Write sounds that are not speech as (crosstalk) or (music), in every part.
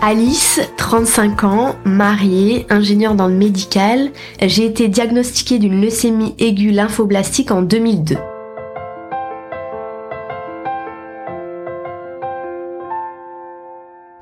Alice, 35 ans, mariée, ingénieure dans le médical. J'ai été diagnostiquée d'une leucémie aiguë lymphoblastique en 2002.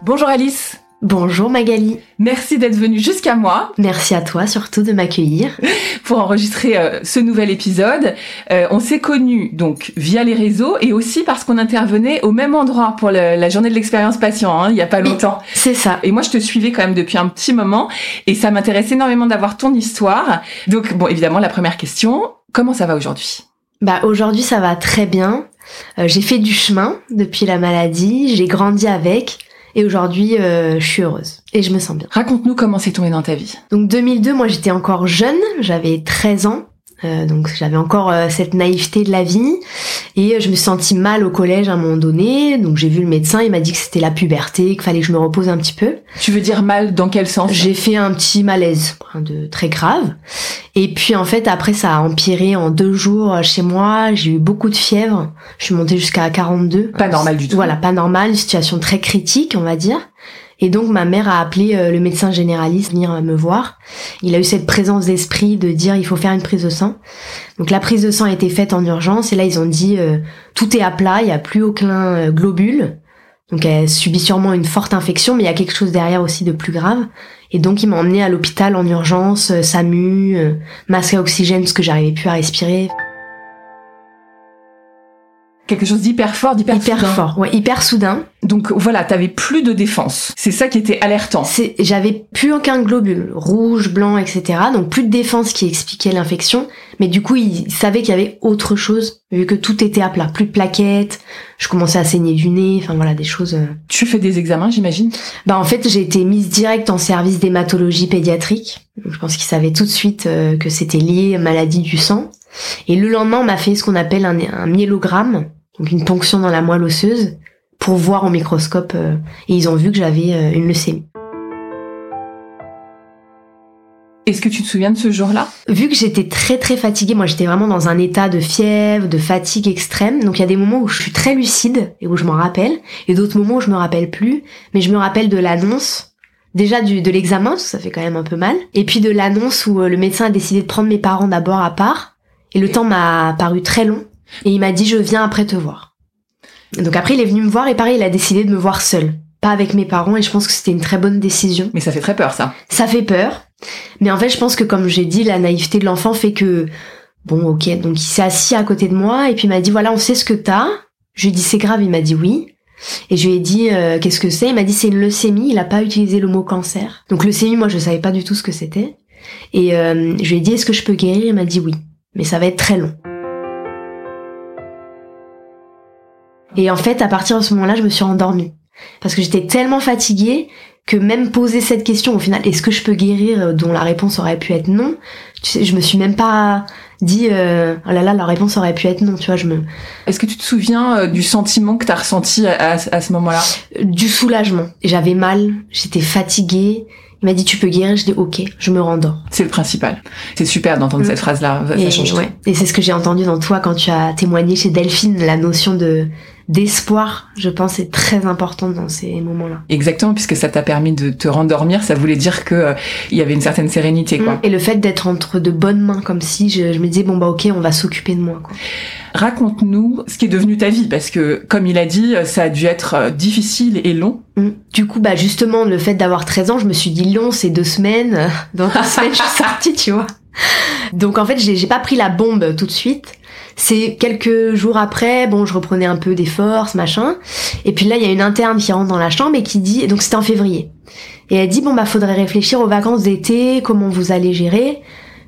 Bonjour Alice. Bonjour Magali. Merci d'être venue jusqu'à moi. Merci à toi surtout de m'accueillir. (laughs) Pour enregistrer euh, ce nouvel épisode. Euh, on s'est connus donc via les réseaux et aussi parce qu'on intervenait au même endroit pour la journée de l'expérience patient, hein, il y a pas longtemps. C'est ça. Et moi je te suivais quand même depuis un petit moment et ça m'intéresse énormément d'avoir ton histoire. Donc bon évidemment la première question, comment ça va aujourd'hui? Bah aujourd'hui ça va très bien. Euh, j'ai fait du chemin depuis la maladie, j'ai grandi avec. Et aujourd'hui, euh, je suis heureuse et je me sens bien. Raconte-nous comment c'est tombé dans ta vie. Donc 2002, moi j'étais encore jeune, j'avais 13 ans. Euh, donc j'avais encore euh, cette naïveté de la vie et je me suis sentie mal au collège à un moment donné. Donc j'ai vu le médecin, il m'a dit que c'était la puberté, qu'il fallait que je me repose un petit peu. Tu veux dire mal dans quel sens? J'ai fait un petit malaise, de très grave. Et puis en fait après ça a empiré en deux jours chez moi. J'ai eu beaucoup de fièvre. Je suis montée jusqu'à 42. Pas normal du tout. Voilà, pas normal, situation très critique on va dire. Et donc ma mère a appelé euh, le médecin généraliste venir me voir. Il a eu cette présence d'esprit de dire il faut faire une prise de sang. Donc la prise de sang a été faite en urgence et là ils ont dit euh, tout est à plat, il n'y a plus aucun euh, globule. Donc elle subit sûrement une forte infection, mais il y a quelque chose derrière aussi de plus grave. Et donc il m'a emmené à l'hôpital en urgence, SAMU, masque à oxygène parce que j'arrivais plus à respirer quelque chose d'hyper fort, d'hyper hyper fort, ouais, hyper soudain. Donc voilà, t'avais plus de défense. C'est ça qui était alertant. C'est, j'avais plus aucun globule, rouge, blanc, etc. Donc plus de défense qui expliquait l'infection. Mais du coup, il savait qu'il y avait autre chose, vu que tout était à plat, plus de plaquettes. Je commençais à saigner du nez, enfin voilà, des choses. Euh. Tu fais des examens, j'imagine? Bah en fait, j'ai été mise direct en service d'hématologie pédiatrique. je pense qu'il savait tout de suite euh, que c'était lié à maladie du sang. Et le lendemain, on m'a fait ce qu'on appelle un, un myélogramme donc une ponction dans la moelle osseuse, pour voir au microscope. Euh, et ils ont vu que j'avais euh, une leucémie. Est-ce que tu te souviens de ce jour-là? Vu que j'étais très très fatiguée, moi j'étais vraiment dans un état de fièvre, de fatigue extrême. Donc il y a des moments où je suis très lucide et où je m'en rappelle, et d'autres moments où je me rappelle plus. Mais je me rappelle de l'annonce, déjà du, de l'examen, ça fait quand même un peu mal, et puis de l'annonce où euh, le médecin a décidé de prendre mes parents d'abord à part. Et le temps m'a paru très long. Et il m'a dit je viens après te voir. Donc après il est venu me voir et pareil il a décidé de me voir seul, pas avec mes parents et je pense que c'était une très bonne décision. Mais ça fait très peur ça. Ça fait peur. Mais en fait je pense que comme j'ai dit la naïveté de l'enfant fait que bon ok donc il s'est assis à côté de moi et puis il m'a dit voilà on sait ce que t'as. Je lui ai dit c'est grave il m'a dit oui. Et je lui ai dit euh, qu'est-ce que c'est? Il m'a dit c'est une leucémie. Il a pas utilisé le mot cancer. Donc leucémie moi je savais pas du tout ce que c'était. Et euh, je lui ai dit est-ce que je peux guérir? Il m'a dit oui. Mais ça va être très long. Et en fait, à partir de ce moment-là, je me suis endormie. Parce que j'étais tellement fatiguée que même poser cette question, au final, est-ce que je peux guérir, euh, dont la réponse aurait pu être non, tu sais, je me suis même pas dit, euh, oh là là, la réponse aurait pu être non, tu vois, je me... Est-ce que tu te souviens euh, du sentiment que t'as ressenti à, à, ce moment-là? Du soulagement. J'avais mal, j'étais fatiguée, il m'a dit tu peux guérir, je dis ok, je me rendors. C'est le principal. C'est super d'entendre mm. cette phrase-là. Et, et c'est ce que j'ai entendu dans toi quand tu as témoigné chez Delphine, la notion de d'espoir, je pense, est très importante dans ces moments-là. Exactement, puisque ça t'a permis de te rendormir, ça voulait dire que euh, il y avait une certaine sérénité, quoi. Mm. Et le fait d'être entre de bonnes mains, comme si je, je me disais bon bah ok, on va s'occuper de moi, quoi. Raconte-nous ce qui est devenu ta vie, parce que comme il a dit, ça a dû être euh, difficile et long. Mm. Du coup, bah justement, le fait d'avoir 13 ans, je me suis dit long, c'est deux semaines. Dans deux (laughs) semaines, je suis sortie, tu vois. Donc en fait, j'ai pas pris la bombe tout de suite. C'est quelques jours après, bon, je reprenais un peu des forces, machin. Et puis là, il y a une interne qui rentre dans la chambre et qui dit, donc c'était en février. Et elle dit, bon, bah, faudrait réfléchir aux vacances d'été, comment vous allez gérer.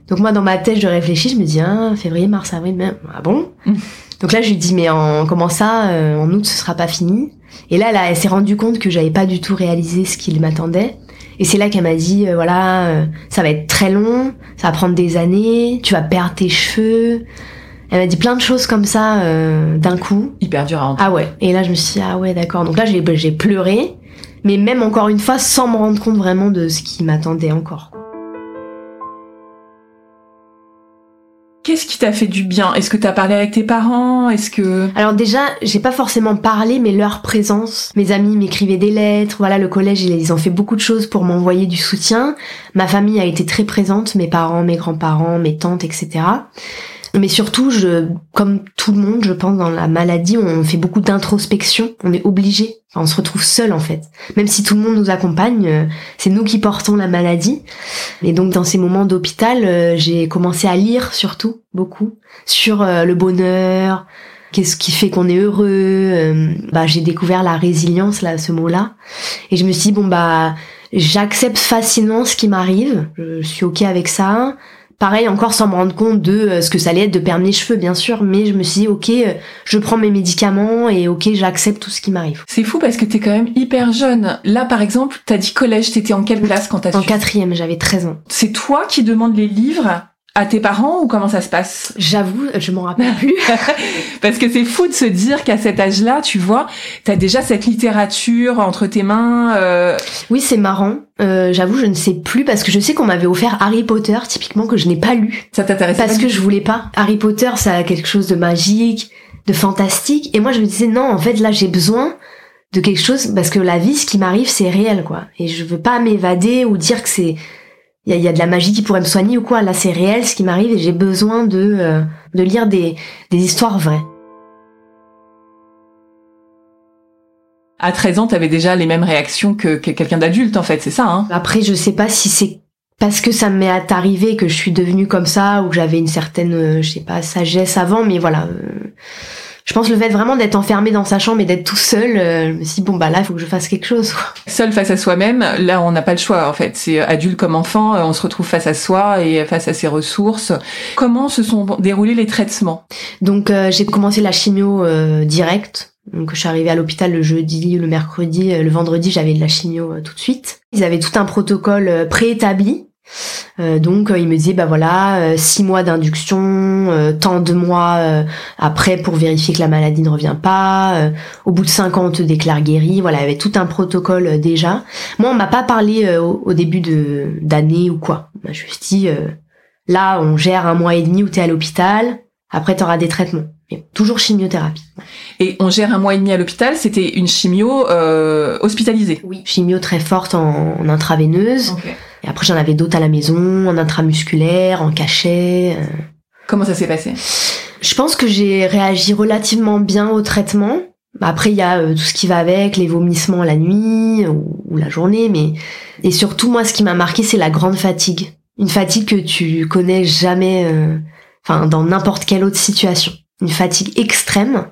Donc moi, dans ma tête, je réfléchis, je me dis, ah, février, mars, avril, même, ah bon? donc là, je lui dis, mais en, comment ça, euh, en août, ce sera pas fini? Et là, là elle s'est rendue compte que j'avais pas du tout réalisé ce qu'il m'attendait. Et c'est là qu'elle m'a dit, euh, voilà, euh, ça va être très long, ça va prendre des années, tu vas perdre tes cheveux. Elle m'a dit plein de choses comme ça euh, d'un coup. Hyper dur à entendre. Ah ouais. Et là, je me suis dit, ah ouais, d'accord. Donc là, j'ai j'ai pleuré, mais même encore une fois, sans me rendre compte vraiment de ce qui m'attendait encore. Qu'est-ce qui t'a fait du bien? Est-ce que t'as parlé avec tes parents? Est-ce que Alors déjà, j'ai pas forcément parlé, mais leur présence. Mes amis m'écrivaient des lettres. Voilà, le collège, ils ont fait beaucoup de choses pour m'envoyer du soutien. Ma famille a été très présente, mes parents, mes grands-parents, mes tantes, etc. Mais surtout, je, comme tout le monde, je pense, dans la maladie, on fait beaucoup d'introspection. On est obligé. Enfin, on se retrouve seul, en fait. Même si tout le monde nous accompagne, euh, c'est nous qui portons la maladie. Et donc, dans ces moments d'hôpital, euh, j'ai commencé à lire, surtout, beaucoup, sur euh, le bonheur, qu'est-ce qui fait qu'on est heureux. bah, j'ai découvert la résilience, là, ce mot-là. Et je me suis dit, bon, bah, j'accepte facilement ce qui m'arrive. Je suis ok avec ça pareil encore sans me rendre compte de euh, ce que ça allait être de perdre mes cheveux bien sûr mais je me suis dit ok euh, je prends mes médicaments et ok j'accepte tout ce qui m'arrive. C'est fou parce que t'es quand même hyper jeune. Là par exemple t'as dit collège t'étais en quelle classe quand t'as en quatrième j'avais 13 ans. C'est toi qui demandes les livres à tes parents ou comment ça se passe? J'avoue, je m'en rappelle plus. (laughs) Parce que c'est fou de se dire qu'à cet âge-là, tu vois, t'as déjà cette littérature entre tes mains. Euh... Oui, c'est marrant. Euh, J'avoue, je ne sais plus parce que je sais qu'on m'avait offert Harry Potter, typiquement que je n'ai pas lu. Ça t'intéresse Parce que je voulais pas. Harry Potter, ça a quelque chose de magique, de fantastique, et moi je me disais non, en fait là j'ai besoin de quelque chose parce que la vie, ce qui m'arrive, c'est réel, quoi. Et je veux pas m'évader ou dire que c'est il y a, de la magie qui pourrait me soigner ou quoi. Là, c'est réel ce qui m'arrive et j'ai besoin de, euh, de lire des, des histoires vraies. À 13 ans, t'avais déjà les mêmes réactions que, que quelqu'un d'adulte, en fait, c'est ça, hein? Après, je sais pas si c'est parce que ça m'est arrivé que je suis devenue comme ça ou que j'avais une certaine, euh, je sais pas, sagesse avant, mais voilà. Euh, je pense le fait vraiment d'être enfermé dans sa chambre et d'être tout seul, euh, je me suis dit, bon bah là il faut que je fasse quelque chose. Seul face à soi-même, là on n'a pas le choix en fait. C'est adulte comme enfant, euh, on se retrouve face à soi et face à ses ressources. Comment se sont déroulés les traitements? Donc euh, j'ai commencé la chimio direct. Donc je suis arrivée à l'hôpital le jeudi, le mercredi, le vendredi j'avais de la chimio tout de suite. Ils avaient tout un protocole préétabli euh, donc euh, il me disait bah voilà euh, six mois d'induction, tant de mois après pour vérifier que la maladie ne revient pas. au bout de cinq ans on te déclare guéri. Voilà il y avait tout un protocole déjà. Moi on m'a pas parlé au, début de d'année ou quoi. On m'a juste dit là on gère un mois et demi où t'es à l'hôpital. Après t'auras des traitements. toujours chimiothérapie. Et on gère un mois et demi à l'hôpital. C'était une chimio hospitalisée. Oui. Chimio très forte en, intraveineuse. Et après, j'en avais d'autres à la maison, en intramusculaire, en cachet. Euh. Comment ça s'est passé? Je pense que j'ai réagi relativement bien au traitement. Après, il y a euh, tout ce qui va avec, les vomissements la nuit ou, la journée, mais et surtout moi, ce qui m'a marqué, c'est la grande fatigue. Une fatigue que tu connais jamais, euh, enfin dans n'importe quelle autre situation. Une fatigue extrême.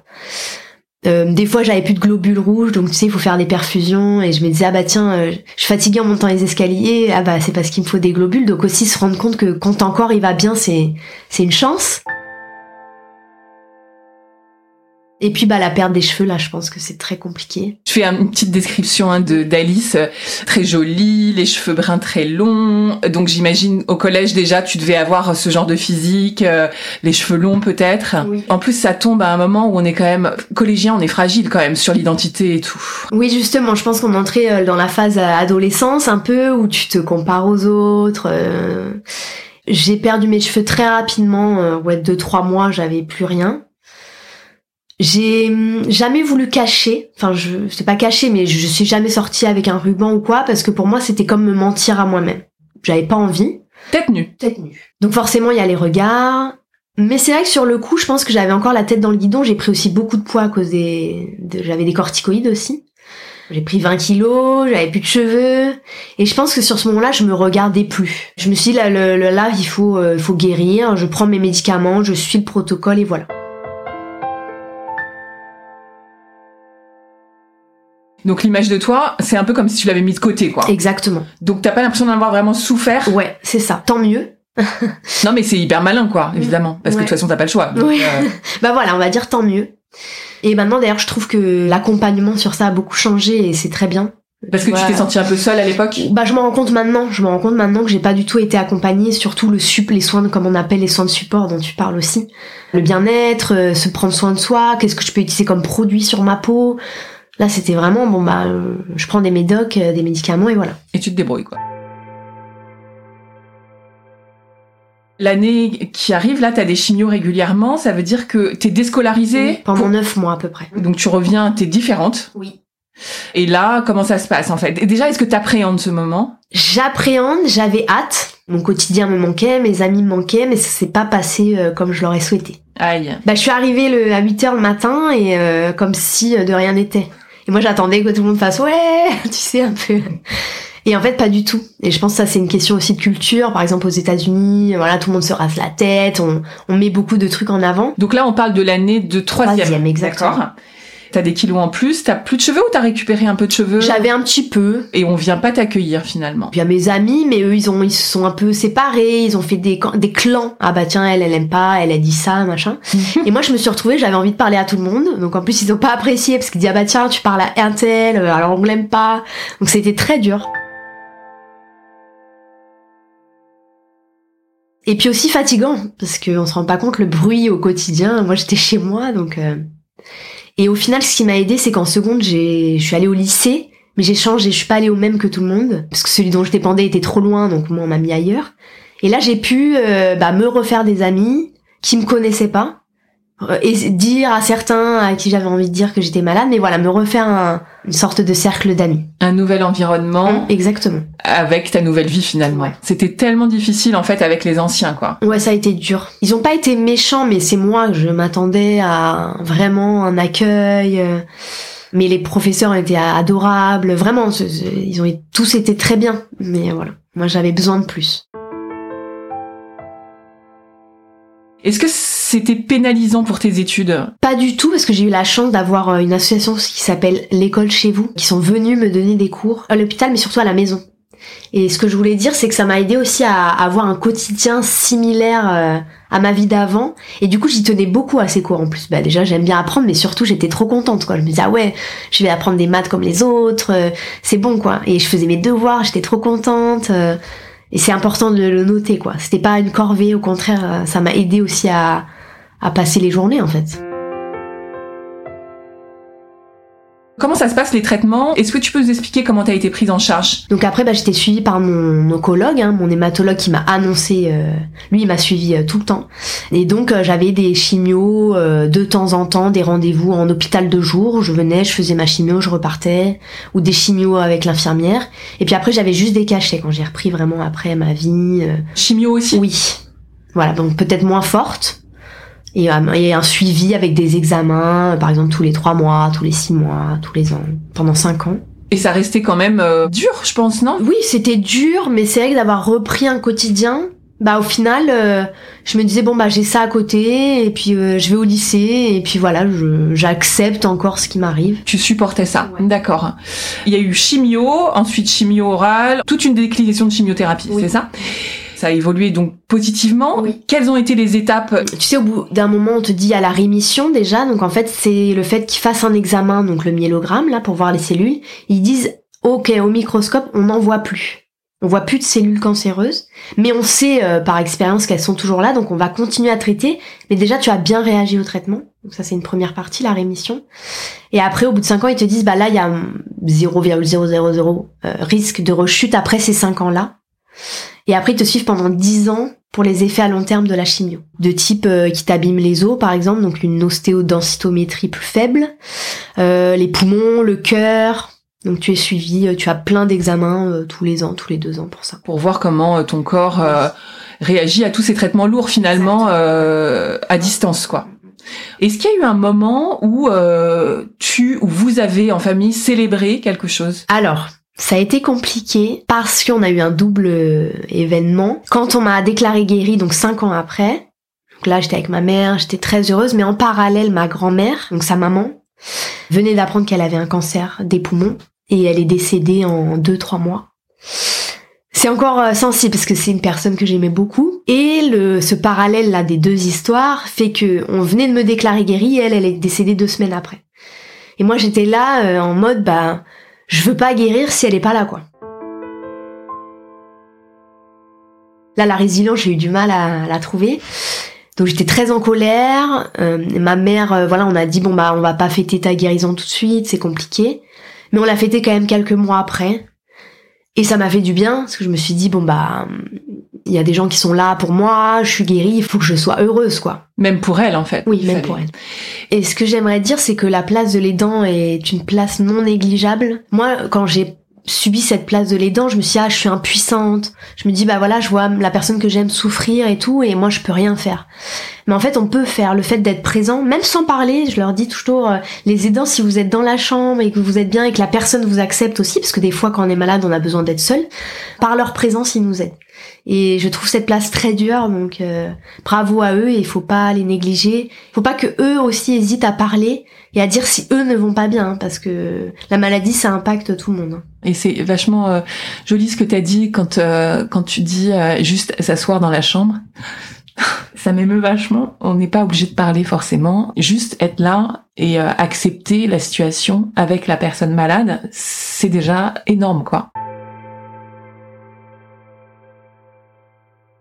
Euh, des fois, j'avais plus de globules rouges, donc tu sais, il faut faire des perfusions. Et je me disais, ah bah tiens, euh, je suis fatiguée en montant les escaliers. Ah bah c'est parce qu'il me faut des globules. Donc aussi se rendre compte que quand ton corps il va bien, c'est c'est une chance. Et puis bah la perte des cheveux là, je pense que c'est très compliqué. Je fais une petite description hein, de d'Alice, très jolie, les cheveux bruns très longs. Donc j'imagine au collège déjà tu devais avoir ce genre de physique, euh, les cheveux longs peut-être. En plus ça tombe à un moment où on est quand même collégien, on est fragile quand même sur l'identité et tout. Oui justement, je pense qu'on entrait euh, dans la phase adolescence un peu où tu te compares aux autres. Euh. J'ai perdu mes cheveux très rapidement, ouais deux trois mois, j'avais plus rien. J'ai hum, jamais voulu cacher, enfin je sais pas cacher, mais je, suis jamais sortie avec un ruban ou quoi parce que pour moi c'était comme me mentir à moi-même. J'avais pas envie. Tête nue. Tête nue. Donc forcément il y a les regards, mais c'est vrai que sur le coup je pense que j'avais encore la tête dans le guidon. J'ai pris aussi beaucoup de poids à cause des, j'avais des corticoïdes aussi. J'ai pris 20 kilos, j'avais plus de cheveux, et je pense que sur ce moment-là, je me regardais plus. Je me suis dit là, le, là il faut, euh, il faut guérir. Je prends mes médicaments, je suis le protocole et voilà. Donc l'image de toi, c'est un peu comme si tu l'avais mis de côté, quoi. Exactement. Donc t'as pas l'impression d'avoir vraiment souffert? Ouais, c'est ça. Tant mieux. (laughs) non mais c'est hyper malin, quoi, évidemment, parce que de toute façon t'as pas le choix. oui. Euh, (laughs) bah voilà, on va dire tant mieux. Et maintenant d'ailleurs, je trouve que l'accompagnement sur ça a beaucoup changé et c'est très bien. Parce que tu t'es sentie un peu seule à l'époque? Bah, je m'en rends compte maintenant. Je me rends compte maintenant que j'ai pas du tout été accompagnée, surtout le sup, les soins, de- comme on appelle les soins de support dont tu parles aussi. Le bien-être, euh, se prendre soin de soi, qu'est-ce que je peux utiliser comme produit sur ma peau? Là, c'était vraiment, bon, bah, euh, je prends des médocs, euh, des médicaments et voilà. Et tu te débrouilles, quoi. L'année qui arrive, là, t'as des chimios régulièrement, ça veut dire que t'es déscolarisée Pendant pour- neuf mois à peu près. Donc tu reviens, t'es différente. Oui. Et là, comment ça se passe en fait? Et Déjà, est-ce que t'appréhendes ce moment? J'appréhende, j'avais hâte. Mon quotidien me manquait, mes amis me manquaient, mais ça s'est pas passé euh, comme je l'aurais souhaité. Aïe. Bah, je suis arrivée le, à 8h le matin et euh, comme si de rien n'était. Et moi, j'attendais que tout le monde fasse ouais, (laughs) tu sais, un peu. Et en fait, pas du tout. Et je pense que ça, c'est une question aussi de culture. Par exemple, aux États-Unis, voilà, tout le monde se rase la tête, on, on met beaucoup de trucs en avant. Donc là, on parle de l'année de troisième. Troisième, exactement. T'as des kilos en plus, t'as plus de cheveux ou t'as récupéré un peu de cheveux J'avais un petit peu. Et on vient pas t'accueillir finalement. Puis à mes amis, mais eux, ils ont, ils se sont un peu séparés, ils ont fait des clans. Ah bah tiens, elle, elle aime pas, elle a dit ça, machin. (laughs) et moi, je me suis retrouvée, j'avais envie de parler à tout le monde. Donc en plus, ils ont pas apprécié parce qu'ils disaient ah bah tiens, tu parles à un tel, euh, alors on l'aime pas. Donc c'était très dur. Et puis aussi fatigant parce qu'on se rend pas compte le bruit au quotidien. Moi, j'étais chez moi, donc. euh, Et au final, ce qui m'a aidé, c'est qu'en seconde, j'ai, je suis allée au lycée. Mais j'ai changé, je suis pas allée au même que tout le monde, parce que celui dont je dépendais était trop loin, donc moi on m'a mis ailleurs. Et là j'ai pu euh, bah, me refaire des amis qui me connaissaient pas, et dire à certains à qui j'avais envie de dire que j'étais malade, mais voilà, me refaire un- une sorte de cercle d'amis. Un nouvel environnement Exactement. avec ta nouvelle vie finalement. Ouais. C'était tellement difficile en fait avec les anciens quoi. Ouais, ça a été dur. Ils ont pas été méchants, mais c'est moi, je m'attendais à vraiment un accueil. euh, Mais les professeurs étaient adorables, vraiment, ils ont tous été très bien. Mais voilà, moi j'avais besoin de plus. Est-ce que c'était pénalisant pour tes études Pas du tout, parce que j'ai eu la chance d'avoir euh, une association qui s'appelle l'école chez vous, qui sont venus me donner des cours à l'hôpital, mais surtout à la maison. Et ce que je voulais dire, c'est que ça m'a aidé aussi à avoir un quotidien similaire euh, à ma vie d'avant. Et du coup, j'y tenais beaucoup à ces cours en plus. Bah déjà, j'aime bien apprendre, mais surtout, j'étais trop contente. Quoi. Je me disais, ah ouais, je vais apprendre des maths comme les autres, euh, c'est bon quoi. Et je faisais mes devoirs, j'étais trop contente. et c'est important de le noter quoi. C'était pas une corvée, au contraire, ça m'a aidé aussi à, à passer les journées en fait. Comment ça se passe les traitements? Est-ce que tu peux nous expliquer comment t'as été prise en charge? Donc après, bah, j'étais suivie par mon oncologue, hein, mon hématologue qui m'a annoncé, euh, lui il m'a suivi euh, tout le temps. Et donc euh, j'avais des chimios euh, de temps en temps, des rendez-vous en hôpital de jour. Je venais, je faisais ma chimio, je repartais, ou des chimios avec l'infirmière. Et puis après, j'avais juste des cachets quand j'ai repris vraiment après ma vie. euh, Chimio aussi? Oui, voilà, donc peut-être moins forte. Et, euh, et un suivi avec des examens, euh, par exemple tous les trois mois, tous les six mois, tous les ans, pendant cinq ans. Et ça restait quand même euh, dur, je pense, non? Oui, c'était dur, mais c'est vrai que d'avoir repris un quotidien, bah au final, euh, je me disais bon bah j'ai ça à côté, et puis euh, je vais au lycée, et puis voilà, je- j'accepte encore ce qui m'arrive. Tu supportais ça, Ouais. d'accord. Il y a eu chimio, ensuite chimio orale, toute une déclinaison de chimiothérapie, Oui. c'est ça? Ça a évolué donc positivement. Oui. Quelles ont été les étapes? Tu sais, au bout d'un moment, on te dit à la rémission déjà, donc en fait c'est le fait qu'ils fassent un examen, donc le myélogramme là pour voir les cellules, ils disent ok au microscope on n'en voit plus. On voit plus de cellules cancéreuses, mais on sait euh, par expérience qu'elles sont toujours là, donc on va continuer à traiter. Mais déjà, tu as bien réagi au traitement. Donc ça, c'est une première partie, la rémission. Et après, au bout de 5 ans, ils te disent, bah là, il y a hum, 0,000 euh, risque de rechute après ces 5 ans-là. Et après, ils te suivent pendant 10 ans pour les effets à long terme de la chimio. De type euh, qui t'abîme les os, par exemple, donc une ostéodensitométrie plus faible, euh, les poumons, le cœur. Donc tu es suivi, euh, tu as plein d'examens euh, tous les ans, tous les deux ans pour ça. pour voir comment euh, ton corps euh, réagit à tous ces traitements lourds finalement euh, à distance, quoi. Est-ce qu'il y a eu un moment où euh, tu ou vous avez en famille célébré quelque chose? Alors, ça a été compliqué parce qu'on a eu un double euh, événement. Quand on m'a déclaré guérie, donc cinq ans après, donc là j'étais avec ma mère, j'étais très heureuse, mais en parallèle ma grand-mère, donc sa maman, venait d'apprendre qu'elle avait un cancer des poumons et elle est décédée en deux trois mois. C'est encore euh, sensible parce que c'est une personne que j'aimais beaucoup et le ce parallèle là des deux histoires fait que on venait de me déclarer guérie et elle elle est décédée deux semaines après. Et moi j'étais là euh, en mode bah je veux pas guérir si elle est pas là, quoi. Là, la résilience, j'ai eu du mal à, la trouver. Donc j'étais très en colère. Euh, ma mère, euh, voilà, on a dit bon bah on va pas fêter ta guérison tout de suite, c'est compliqué. Mais on l'a fêté quand même quelques mois après. Et ça m'a fait du bien parce que je me suis dit bon bah il y a des gens qui sont là pour moi, je suis guérie, il faut que je sois heureuse quoi. Même pour elle en fait. Oui, même pour elle. Et ce que j'aimerais dire c'est que la place de l'aidant est une place non négligeable. Moi quand j'ai subi cette place de l'aidant, je me suis dit, ah, je suis impuissante. Je me dis, bah voilà, je vois la personne que j'aime souffrir et tout, et moi, je peux rien faire. Mais en fait, on peut faire le fait d'être présent, même sans parler. Je leur dis toujours, euh, les aidants, si vous êtes dans la chambre et que vous êtes bien et que la personne vous accepte aussi, parce que des fois, quand on est malade, on a besoin d'être seul, par leur présence, ils nous aident. Et je trouve cette place très dure, donc euh, bravo à eux et il faut pas les négliger. Faut pas que eux aussi hésitent à parler et à dire si eux ne vont pas bien, hein, parce que la maladie ça impacte tout le monde. Hein. Et c'est vachement euh, joli ce que tu as dit quand euh, quand tu dis juste s'asseoir dans la chambre. (laughs) ça m'émeut vachement. On n'est pas obligé de parler forcément, juste être là et accepter la situation avec la personne malade, c'est déjà énorme quoi.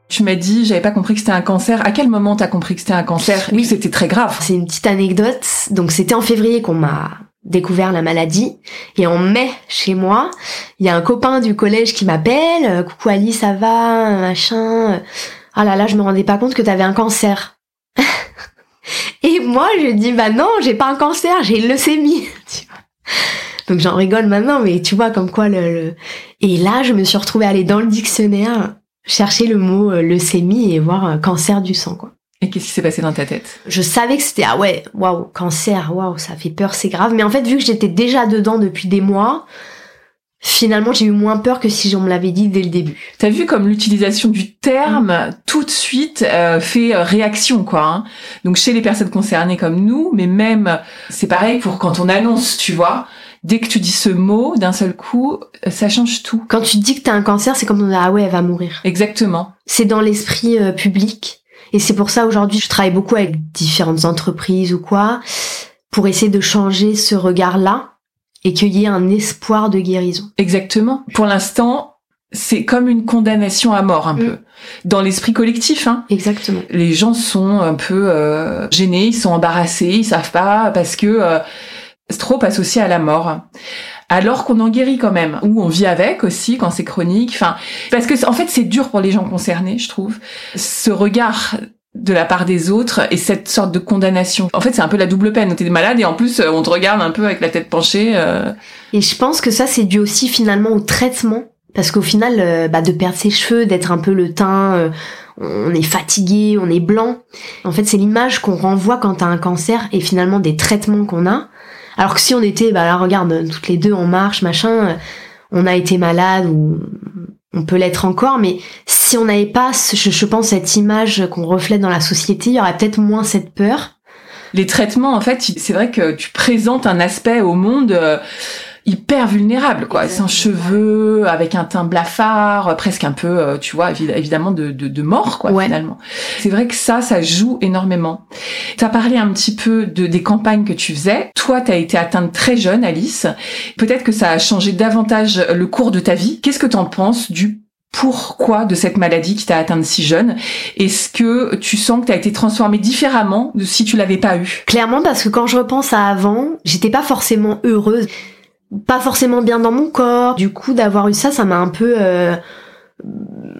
Tu m'as dit, j'avais pas compris que c'était un cancer. À quel moment t'as compris que c'était un cancer Oui, c'était très grave? C'est une petite anecdote. Donc c'était en février qu'on m'a découvert la maladie. Et en mai, chez moi, il y a un copain du collège qui m'appelle. Coucou Ali, ça va? Machin. Ah là là, je me rendais pas compte que t'avais un cancer. (laughs) Et moi, je dis, bah non, j'ai pas un cancer, j'ai une leucémie. (laughs) Donc j'en rigole maintenant, mais tu vois comme quoi le, le... Et là, je me suis retrouvée à aller dans le dictionnaire chercher le mot euh, leucémie et voir un cancer du sang, quoi. Et qu'est-ce qui s'est passé dans ta tête? Je savais que c'était ah ouais, waouh, cancer, waouh, ça fait peur, c'est grave. Mais en fait, vu que j'étais déjà dedans depuis des mois, finalement, j'ai eu moins peur que si on me l'avait dit dès le début. T'as vu comme l'utilisation du terme mm. tout de suite euh, fait euh, réaction, quoi. Hein Donc chez les personnes concernées comme nous, mais même c'est pareil pour quand on annonce, tu vois dès que tu dis ce mot, d'un seul coup, ça change tout. Quand tu dis que t'as un cancer, c'est comme on dit ah ouais, elle va mourir. Exactement. C'est dans l'esprit euh, public. Et c'est pour ça aujourd'hui, je travaille beaucoup avec différentes entreprises ou quoi, pour essayer de changer ce regard-là et qu'il y ait un espoir de guérison. Exactement. Pour l'instant, c'est comme une condamnation à mort un mm. peu dans l'esprit collectif. Hein. Exactement. Les gens sont un peu euh, gênés, ils sont embarrassés, ils savent pas parce que euh, trop associé à la mort. Alors qu'on en guérit quand même, ou on vit avec aussi quand c'est chronique. Enfin, parce que en fait c'est dur pour les gens concernés, je trouve. Ce regard de la part des autres et cette sorte de condamnation. En fait, c'est un peu la double peine. T'es malade et en plus, on te regarde un peu avec la tête penchée. Euh. Et je pense que ça, c'est dû aussi finalement au traitement. Parce qu'au final, euh, bah, de perdre ses cheveux, d'être un peu le teint, euh, on est fatigué, on est blanc. En fait, c'est l'image qu'on renvoie quand t'as un cancer et finalement des traitements qu'on a. Alors que si on était, bah là, regarde, toutes les deux en marche, machin, on a été malade ou on peut l'être encore, mais si on n'avait pas, je, je pense, cette image qu'on reflète dans la société, il y aurait peut-être moins cette peur. Les traitements, en fait, c'est vrai que tu présentes un aspect au monde euh, hyper vulnérable, quoi, sans cheveux, avec un teint blafard, presque un peu, euh, tu vois, évidemment de, de, de mort, quoi, finalement. C'est vrai que ça, ça joue énormément. T'as parlé un petit peu de des campagnes que tu faisais. Toi, t'as été atteinte très jeune, Alice. Peut-être que ça a changé davantage le cours de ta vie. Qu'est-ce que t'en penses du pourquoi de cette maladie qui t'a atteinte si jeune? Est-ce que tu sens que tu as été transformée différemment de si tu l'avais pas eu Clairement parce que quand je repense à avant, j'étais pas forcément heureuse pas forcément bien dans mon corps. Du coup, d'avoir eu ça, ça m'a un peu euh,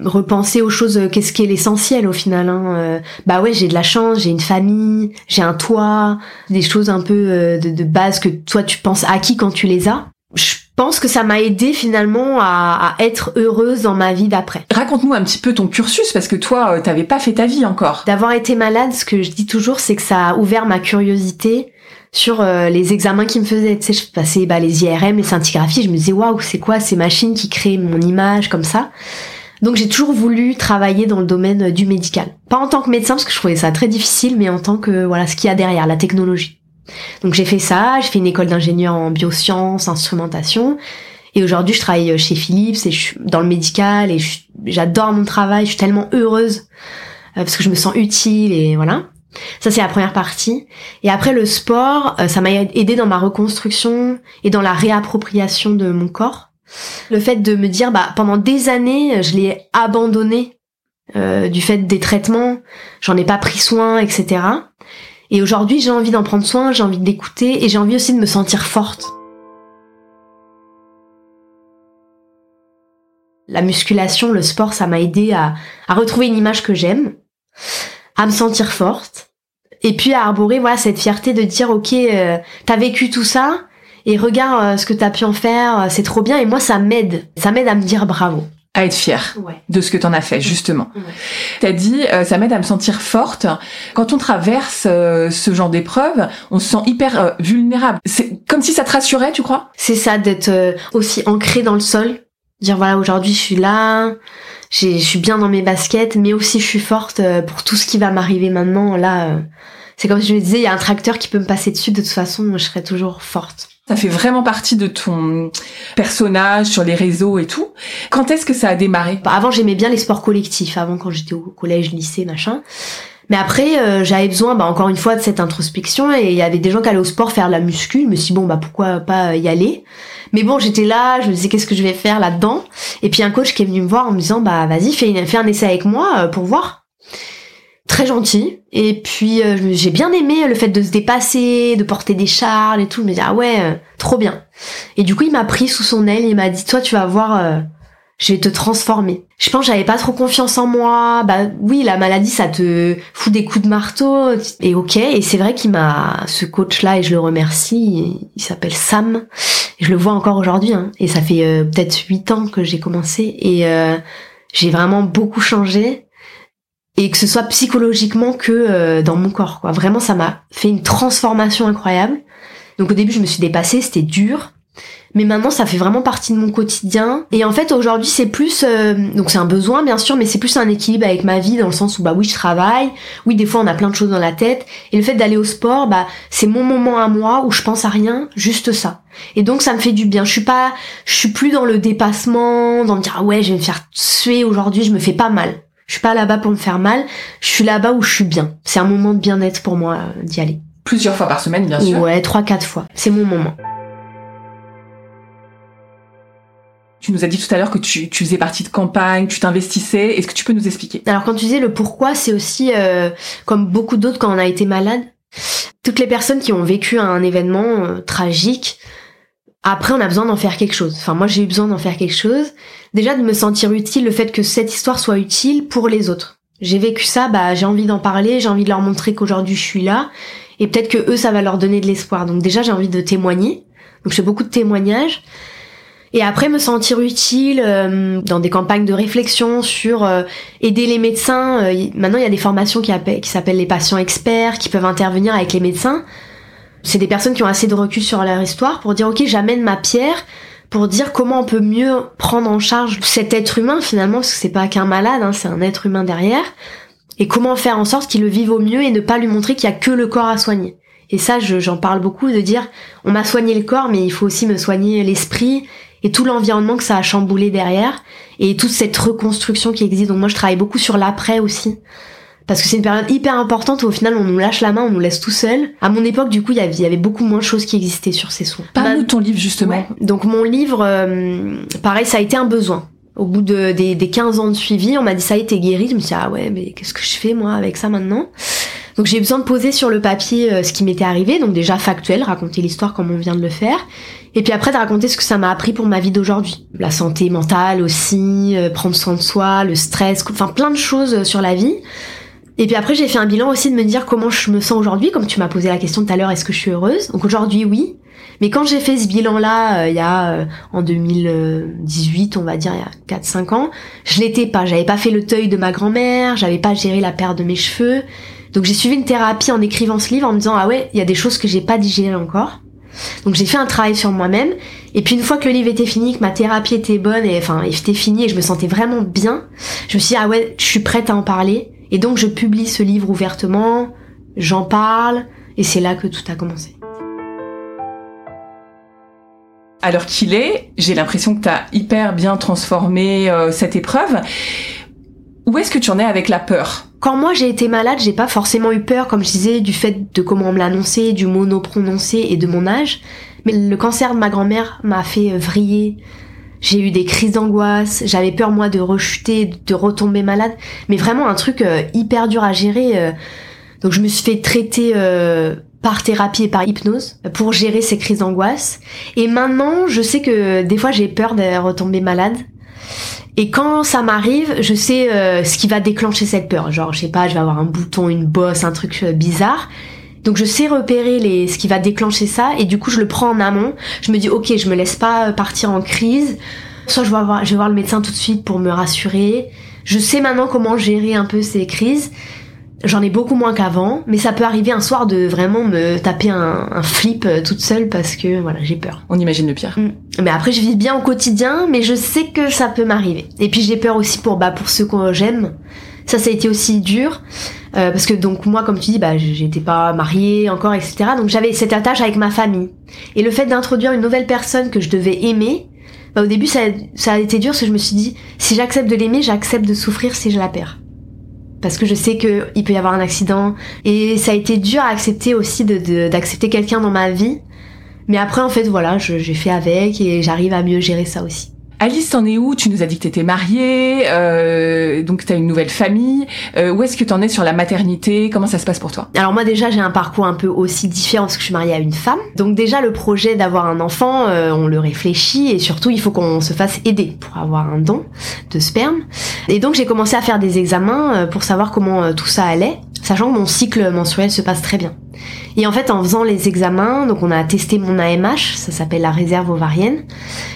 repensé aux choses. Euh, qu'est-ce qui est l'essentiel au final hein, euh. Bah ouais, j'ai de la chance, j'ai une famille, j'ai un toit, des choses un peu de, base que toi tu penses acquis quand tu les as. Je pense que ça m'a aidé finalement à, être heureuse dans ma vie d'après. Raconte-nous un petit peu ton cursus parce que toi, t'avais pas fait ta vie encore. D'avoir été malade, ce que je dis toujours, c'est que ça a ouvert ma curiosité sur euh, les examens qui me faisaient. Tu sais, je passais bah, les IRM, les scintigraphies, je me disais waouh, c'est quoi ces machines qui créent mon image comme ça? Donc j'ai toujours voulu travailler dans le domaine du médical. Pas en tant que médecin parce que je trouvais ça très difficile, mais en tant que voilà ce qu'il y a derrière, la technologie. Donc j'ai fait ça, j'ai fait une école d'ingénieur en biosciences, instrumentation, et aujourd'hui je travaille chez Philips et je suis dans le médical et j'adore mon travail, je suis tellement heureuse euh, parce que je me sens utile et voilà. Ça c'est la première partie. Et après le sport, euh, ça m'a aidé dans ma reconstruction et dans la réappropriation de mon corps. Le fait de me dire, bah pendant des années, je l'ai abandonné euh, du fait des traitements, j'en ai pas pris soin, etc. Et aujourd'hui, j'ai envie d'en prendre soin, j'ai envie d'écouter et j'ai envie aussi de me sentir forte. La musculation, le sport, ça m'a aidé à, à retrouver une image que j'aime, à me sentir forte, et puis à arborer voilà cette fierté de dire ok, euh, t'as vécu tout ça et regarde euh, ce que t'as pu en faire, euh, c'est trop bien. Et moi, ça m'aide, ça m'aide à me dire bravo à être fière Ouais. de ce que t'en as fait justement. Ouais. T'as dit euh, ça m'aide à me sentir forte. Quand on traverse euh, ce genre d'épreuve, on se sent hyper euh, vulnérable. C'est comme si ça te rassurait, tu crois? C'est ça d'être euh, aussi ancré dans le sol, dire voilà aujourd'hui je suis là, je suis bien dans mes baskets, mais aussi je suis forte euh, pour tout ce qui va m'arriver maintenant. Là, euh, c'est comme si je me disais il y a un tracteur qui peut me passer dessus, de toute façon je serai toujours forte. Ça fait vraiment partie de ton personnage sur les réseaux et tout. Quand est-ce que ça a démarré? Bah, Avant j'aimais bien les sports collectifs, avant quand j'étais au collège, lycée, machin. Mais après, euh, j'avais besoin, bah, encore une fois, de cette introspection. Et il y avait des gens qui allaient au sport faire de la muscu. Je me suis dit, bon, bah pourquoi pas y aller? Mais bon, j'étais là, je me disais, qu'est-ce que je vais faire là-dedans? Et puis un coach qui est venu me voir en me disant, bah vas-y, fais, un essai avec moi euh, pour voir. Très gentil. Et puis euh, j'ai bien aimé le fait de se dépasser, de porter des charles et tout. Je me dis, ah ouais, euh, trop bien. Et du coup, il m'a pris sous son aile, il m'a dit, toi, tu vas voir... je vais te transformer. Je pense que j'avais pas trop confiance en moi. Bah oui, la maladie, ça te fout des coups de marteau. Et ok, et c'est vrai qu'il m'a, ce coach-là, et je le remercie, il s'appelle Sam. Et je le vois encore aujourd'hui. Hein. Et ça fait euh, peut-être huit ans que j'ai commencé. Et euh, j'ai vraiment beaucoup changé. Et que ce soit psychologiquement que euh, dans mon corps. Quoi. Vraiment, ça m'a fait une transformation incroyable. Donc au début, je me suis dépassée, c'était dur. Mais maintenant, ça fait vraiment partie de mon quotidien. Et en fait, aujourd'hui, c'est plus... euh, donc c'est un besoin, bien sûr, mais c'est plus un équilibre avec ma vie, dans le sens où, bah oui, je travaille. Oui, des fois, on a plein de choses dans la tête. Et le fait d'aller au sport, bah c'est mon moment à moi où je pense à rien, juste ça. Et donc, ça me fait du bien. Je suis pas... Je suis plus dans le dépassement, dans me dire, ah ouais, je vais me faire suer aujourd'hui, je me fais pas mal. Je suis pas là-bas pour me faire mal. Je suis là-bas où je suis bien. C'est un moment de bien-être pour moi euh, d'y aller. Plusieurs fois par semaine, bien sûr. Ouais, trois, quatre fois. C'est mon moment. Tu nous as dit tout à l'heure que tu, tu faisais partie de campagne, tu t'investissais. Est-ce que tu peux nous expliquer? Alors quand tu disais le pourquoi, c'est aussi euh, comme beaucoup d'autres quand on a été malade. Toutes les personnes qui ont vécu un événement euh, tragique, après on a besoin d'en faire quelque chose. Enfin moi j'ai eu besoin d'en faire quelque chose. Déjà de me sentir utile, le fait que cette histoire soit utile pour les autres. J'ai vécu ça, bah j'ai envie d'en parler, j'ai envie de leur montrer qu'aujourd'hui je suis là, et peut-être que eux ça va leur donner de l'espoir. Donc déjà j'ai envie de témoigner. Donc je fais beaucoup de témoignages. Et après me sentir utile euh, dans des campagnes de réflexion sur euh, aider les médecins. Euh, maintenant, il y a des formations qui, qui s'appellent les patients experts, qui peuvent intervenir avec les médecins. C'est des personnes qui ont assez de recul sur leur histoire pour dire, ok, j'amène ma pierre pour dire comment on peut mieux prendre en charge cet être humain finalement, parce que c'est pas qu'un malade, hein, c'est un être humain derrière. Et comment faire en sorte qu'il le vive au mieux et ne pas lui montrer qu'il y a que le corps à soigner. Et ça, je- j'en parle beaucoup, de dire, on m'a soigné le corps, mais il faut aussi me soigner l'esprit et tout l'environnement que ça a chamboulé derrière et toute cette reconstruction qui existe. Donc moi je travaille beaucoup sur l'après aussi. Parce que c'est une période hyper importante où au final on nous lâche la main, on nous laisse tout seul. À mon époque du coup il y avait, beaucoup moins de choses qui existaient sur ces soins. Parle-nous de ton livre justement. Ouais. Donc mon livre, euh, pareil, ça a été un besoin. Au bout de, des, des 15 ans de suivi, on m'a dit ça est, t'es guéri. Je me suis dit, ah ouais, mais qu'est-ce que je fais moi avec ça maintenant? Donc j'ai besoin de poser sur le papier euh, ce qui m'était arrivé, donc déjà factuel, raconter l'histoire comme on vient de le faire. Et puis après de raconter ce que ça m'a appris pour ma vie d'aujourd'hui. La santé mentale aussi, euh, prendre soin de soi, le stress, enfin plein de choses euh, sur la vie. Et puis après j'ai fait un bilan aussi de me dire comment je me sens aujourd'hui, comme tu m'as posé la question tout à l'heure, est-ce que je suis heureuse? Donc aujourd'hui oui, mais quand j'ai fait ce bilan-là, euh, il y a euh, en 2018, on va dire, il y a 4-5 ans, je l'étais pas. J'avais pas fait le teuil de ma grand-mère, j'avais pas géré la perte de mes cheveux. Donc j'ai suivi une thérapie en écrivant ce livre en me disant ah ouais, il y a des choses que j'ai pas digérées encore. Donc j'ai fait un travail sur moi-même. Et puis une fois que le livre était fini, que ma thérapie était bonne et enfin était finie et je me sentais vraiment bien, je me suis dit ah ouais, je suis prête à en parler. Et donc je publie ce livre ouvertement, j'en parle et c'est là que tout a commencé. L'heure qu'il est, j'ai l'impression que tu as hyper bien transformé euh, cette épreuve. Où est-ce que tu en es avec la peur? Quand moi j'ai été malade, j'ai pas forcément eu peur, comme je disais, du fait de comment on me l'a annoncé, du mot non prononcé et de mon âge. Mais le cancer de ma grand-mère m'a fait vriller. J'ai eu des crises d'angoisse, j'avais peur moi de rechuter, de retomber malade, mais vraiment un truc euh, hyper dur à gérer. euh. Donc je me suis fait traiter euh, par thérapie et par hypnose pour gérer ces crises d'angoisse. Et maintenant, je sais que des fois j'ai peur de retomber malade. Et quand ça m'arrive, je sais euh, ce qui va déclencher cette peur. Genre, je sais pas, je vais avoir un bouton, une bosse, un truc euh, bizarre. Donc je sais repérer les, ce qui va déclencher ça et du coup je le prends en amont. Je me dis ok, je me laisse pas partir en crise. Soit je vais voir, je vais voir le médecin tout de suite pour me rassurer. Je sais maintenant comment gérer un peu ces crises. J'en ai beaucoup moins qu'avant, mais ça peut arriver un soir de vraiment me taper un, un flip euh, toute seule parce que voilà j'ai peur. On imagine le pire. Mm. Mais après, je vis bien au quotidien, mais je sais que ça peut m'arriver. Et puis j'ai peur aussi pour bah pour ceux que j'aime. Ça, ça a été aussi dur euh, parce que donc moi, comme tu dis, bah j'étais pas mariée encore, etc. Donc j'avais cette attache avec ma famille. Et le fait d'introduire une nouvelle personne que je devais aimer, bah, au début ça, ça a été dur parce que je me suis dit si j'accepte de l'aimer, j'accepte de souffrir si je la perds. Parce que je sais que il peut y avoir un accident et ça a été dur à accepter aussi d'accepter quelqu'un dans ma vie. Mais après, en fait, voilà, j'ai fait avec et j'arrive à mieux gérer ça aussi. Alice, t'en es où? Tu nous as dit que t'étais mariée, euh, donc t'as une nouvelle famille. Euh, où est-ce que t'en es sur la maternité? Comment ça se passe pour toi? Alors moi déjà j'ai un parcours un peu aussi différent parce que je suis mariée à une femme. Donc déjà le projet d'avoir un enfant, euh, on le réfléchit et surtout il faut qu'on se fasse aider pour avoir un don de sperme. Et donc j'ai commencé à faire des examens euh, pour savoir comment euh, tout ça allait, sachant que mon cycle menstruel se passe très bien. Et en fait en faisant les examens, donc on a testé mon AMH, ça s'appelle la réserve ovarienne,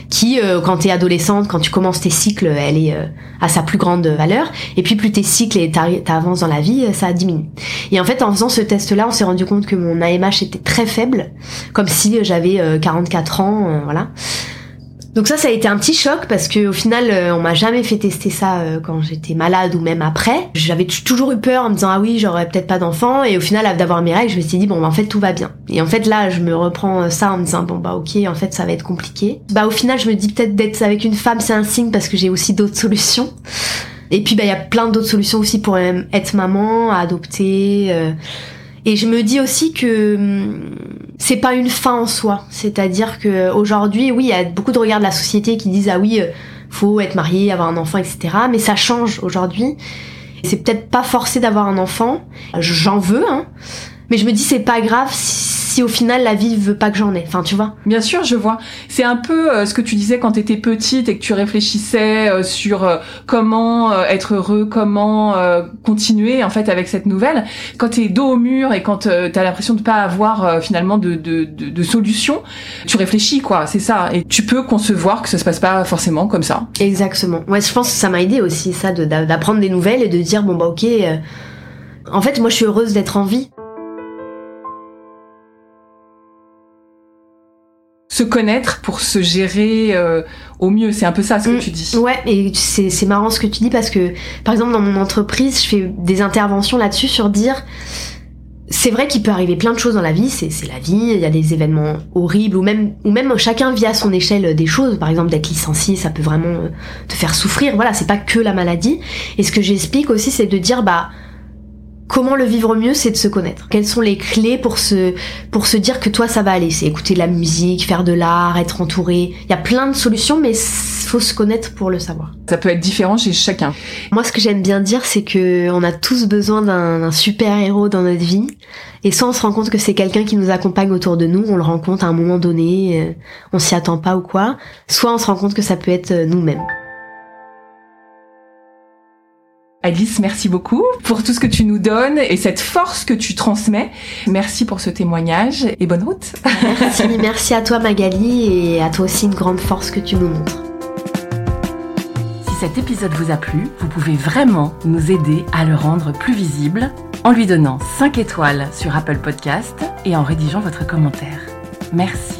qui euh, quand t'es adolescente, quand tu commences tes cycles, elle est euh, à sa plus grande valeur. Et puis plus tes cycles et t'avances dans la vie, euh, ça diminue. Et en fait, en faisant ce test-là, on s'est rendu compte que mon AMH était très faible, comme si euh, j'avais euh, 44 ans, euh, voilà. Donc ça, ça a été un petit choc parce que au final, euh, on m'a jamais fait tester ça euh, quand j'étais malade ou même après. J'avais toujours eu peur en me disant ah oui, j'aurais peut-être pas d'enfant. Et au final, d'avoir mes règles, je me suis dit bon, bah, en fait, tout va bien. Et en fait, là, je me reprends euh, ça en me disant bon bah ok, en fait, ça va être compliqué. Bah au final, je me dis peut-être d'être avec une femme, c'est un signe parce que j'ai aussi d'autres (laughs) solutions. Et puis bah il y a plein d'autres solutions aussi pour être maman, adopter. euh. Et je me dis aussi que hum, c'est pas une fin en soi. C'est-à-dire que aujourd'hui, oui, il y a beaucoup de regards de la société qui disent ah oui, euh, faut être marié, avoir un enfant, etc. Mais ça change aujourd'hui. C'est peut-être pas forcé d'avoir un enfant. J'en veux, hein. Mais je me dis c'est pas grave si, si au final la vie veut pas que j'en ai. Enfin, tu vois. Bien sûr, je vois. C'est un peu euh, ce que tu disais quand t'étais petite et que tu réfléchissais euh, sur euh, comment être heureux, comment continuer en fait avec cette nouvelle. Quand t'es dos au mur et quand t'as l'impression de pas avoir finalement de, de, de, de solution, tu réfléchis quoi. C'est ça. Et tu peux concevoir que ça se passe pas forcément comme ça. Exactement. Ouais, je pense que ça m'a aidé aussi ça de d'apprendre des nouvelles et de dire bon bah ok. En fait, moi je suis heureuse d'être en vie. Se connaître pour se gérer euh, au mieux, c'est un peu ça ce que Mm. tu dis. Ouais, et c'est c'est marrant ce que tu dis parce que, par exemple, dans mon entreprise, je fais des interventions là-dessus sur dire. C'est vrai qu'il peut arriver plein de choses dans la vie, c'est c'est la vie, il y a des événements horribles, ou même, ou même chacun vit à son échelle des choses. Par exemple, d'être licencié, ça peut vraiment euh, te faire souffrir. Voilà, c'est pas que la maladie. Et ce que j'explique aussi, c'est de dire, bah, comment le vivre mieux, c'est de se connaître. Quelles sont les clés pour se, pour se dire que toi, ça va aller? C'est écouter de la musique, faire de l'art, être entouré. Il y a plein de solutions, mais faut se connaître pour le savoir. Ça peut être différent chez chacun. Moi, ce que j'aime bien dire, c'est que on a tous besoin d'un d'un super-héros dans notre vie. Et soit on se rend compte que c'est quelqu'un qui nous accompagne autour de nous, on le rencontre à un moment donné, euh, on s'y attend pas ou quoi. Soit on se rend compte que ça peut être euh, nous-mêmes. Alice, merci beaucoup pour tout ce que tu nous donnes et cette force que tu transmets. Merci pour ce témoignage et bonne route. Merci, merci à toi Magali et à toi aussi une grande force que tu nous montres. Si cet épisode vous a plu, vous pouvez vraiment nous aider à le rendre plus visible en lui donnant 5 étoiles sur Apple Podcast et en rédigeant votre commentaire. Merci.